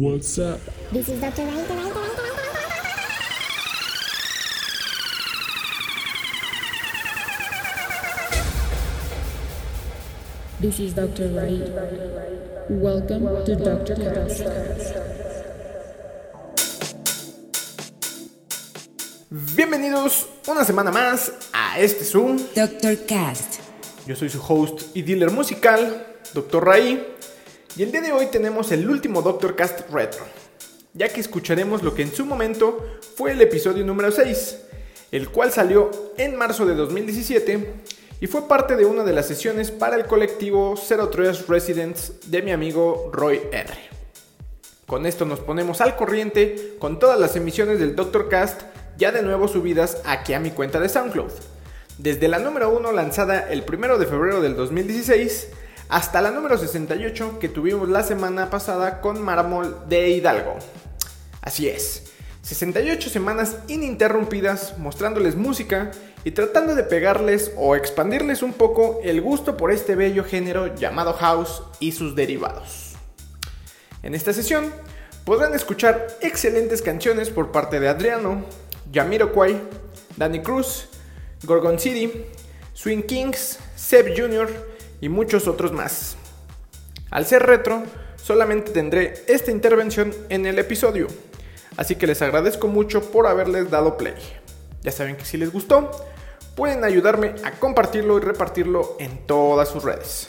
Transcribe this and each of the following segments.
What's up? This is Dr. Right, right, right, This is Dr. Right. Welcome to Dr. Cast. Bienvenidos una semana más a este Zoom. Doctor Cast. Yo soy su host y dealer musical, Dr. Ray, y el día de hoy tenemos el último Doctor Cast Retro, ya que escucharemos lo que en su momento fue el episodio número 6, el cual salió en marzo de 2017 y fue parte de una de las sesiones para el colectivo 03 Residents de mi amigo Roy R. Con esto nos ponemos al corriente con todas las emisiones del Doctor Cast ya de nuevo subidas aquí a mi cuenta de SoundCloud. Desde la número 1 lanzada el 1 de febrero del 2016 hasta la número 68 que tuvimos la semana pasada con Mármol de Hidalgo. Así es, 68 semanas ininterrumpidas mostrándoles música y tratando de pegarles o expandirles un poco el gusto por este bello género llamado house y sus derivados. En esta sesión podrán escuchar excelentes canciones por parte de Adriano, Jamiroquai, Danny Cruz, Gorgon City, Swing Kings, Seb Jr., y muchos otros más. Al ser retro, solamente tendré esta intervención en el episodio, así que les agradezco mucho por haberles dado play. Ya saben que si les gustó, pueden ayudarme a compartirlo y repartirlo en todas sus redes.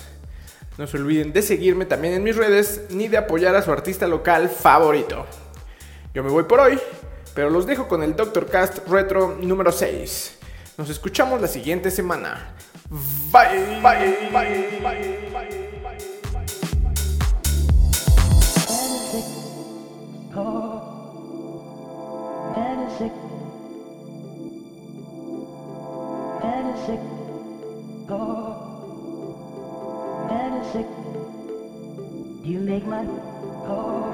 No se olviden de seguirme también en mis redes ni de apoyar a su artista local favorito. Yo me voy por hoy, pero los dejo con el Doctor Cast Retro número 6. Nos escuchamos la siguiente semana. Bye, bye, bye, bye, bye, You make my oh.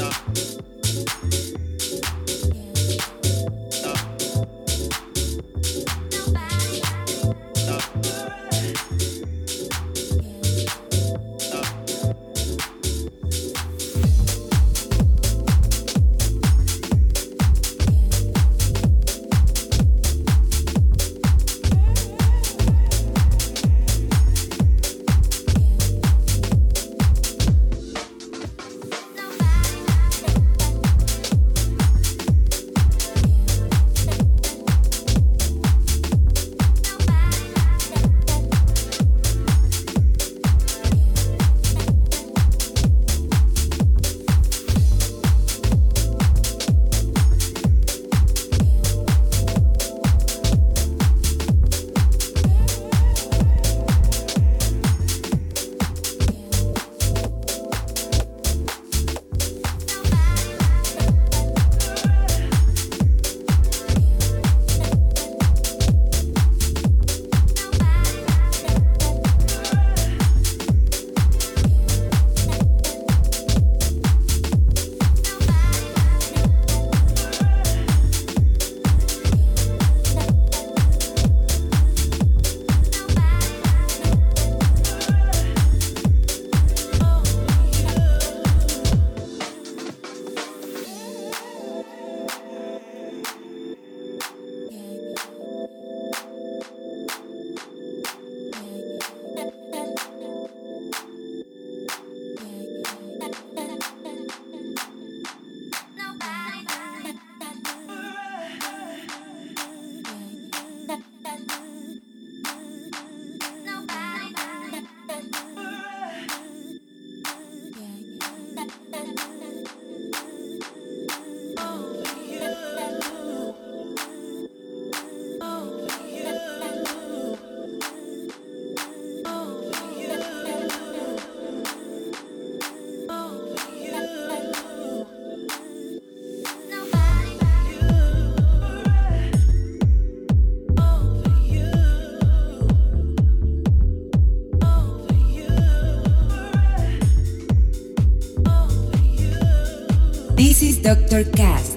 Tchau. Dr. Cast.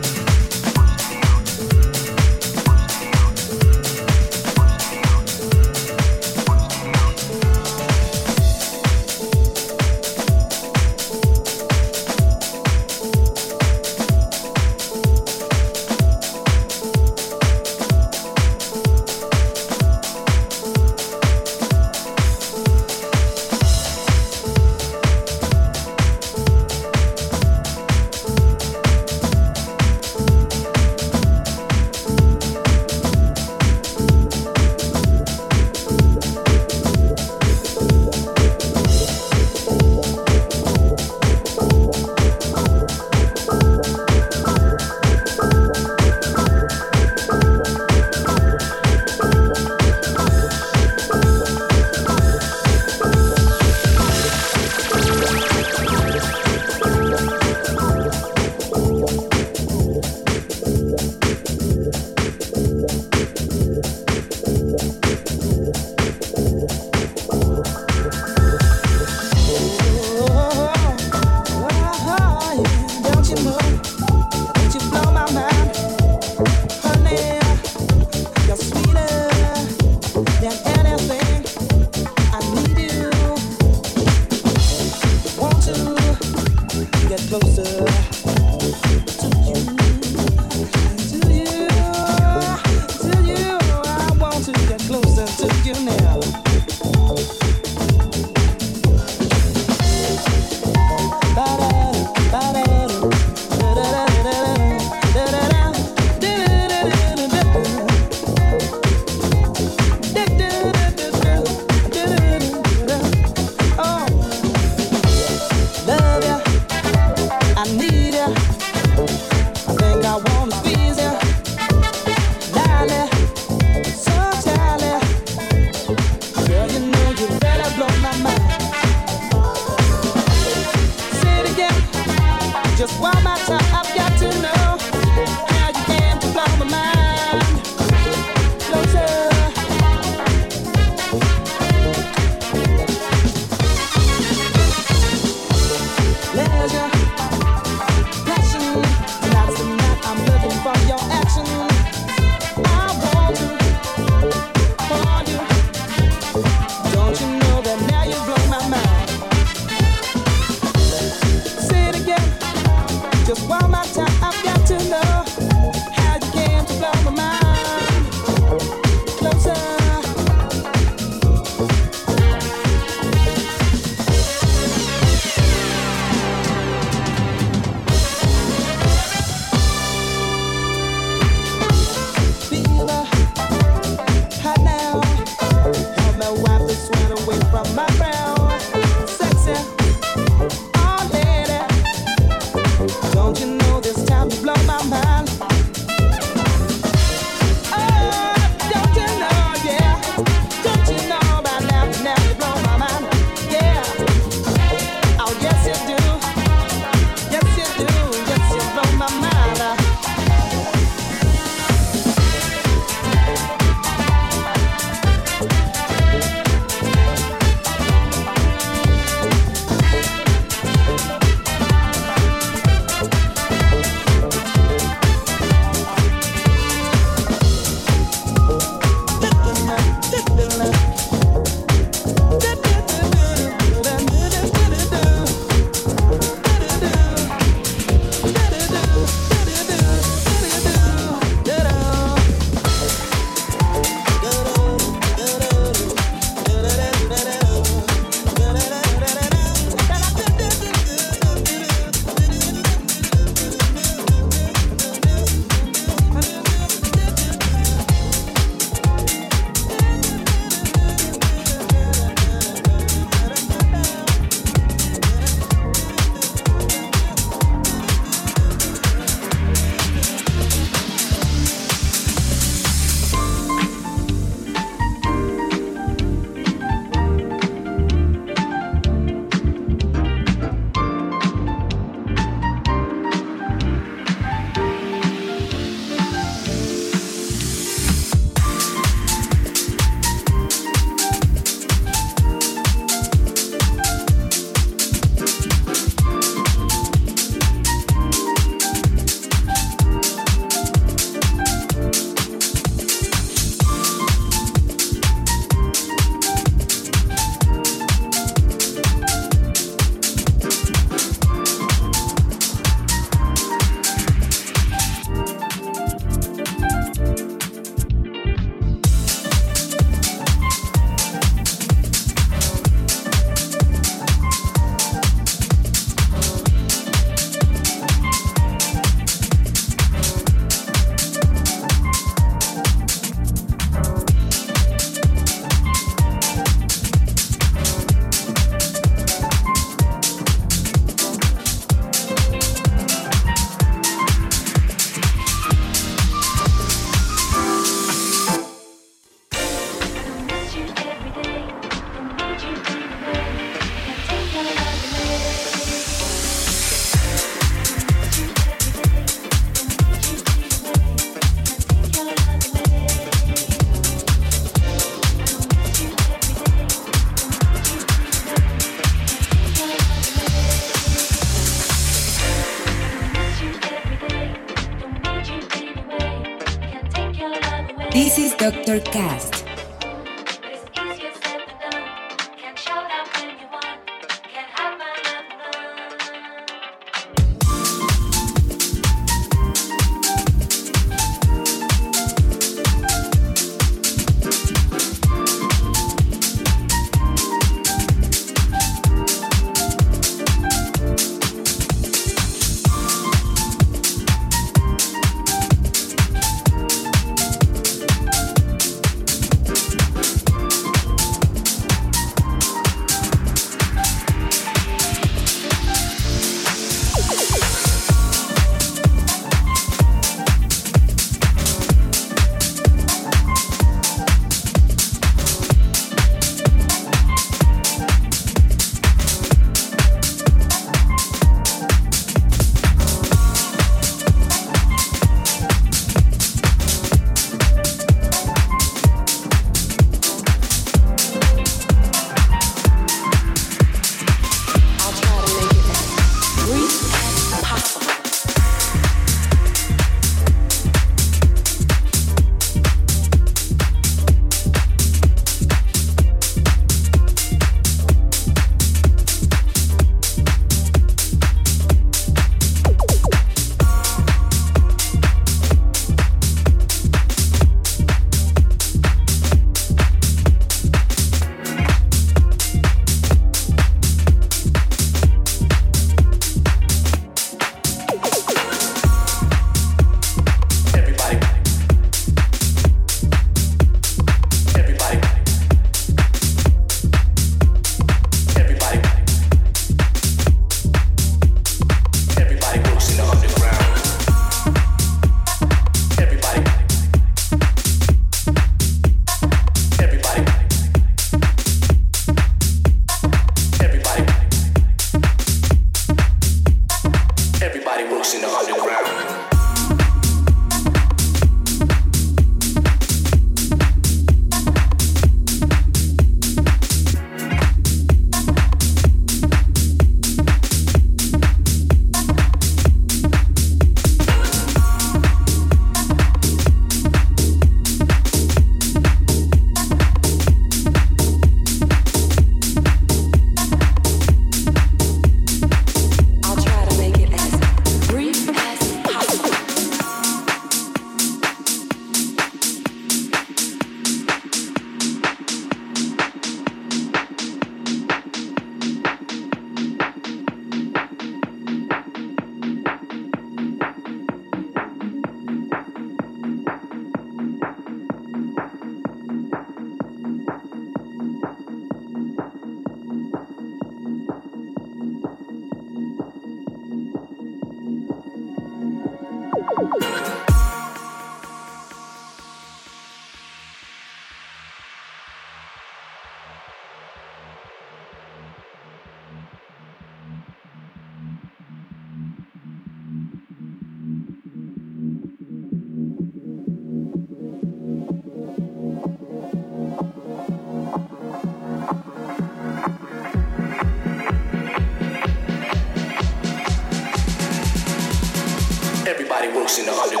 books in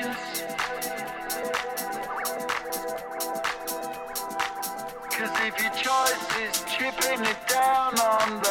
Cause if your choice is chipping it down on the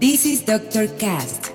This is Dr. Cast.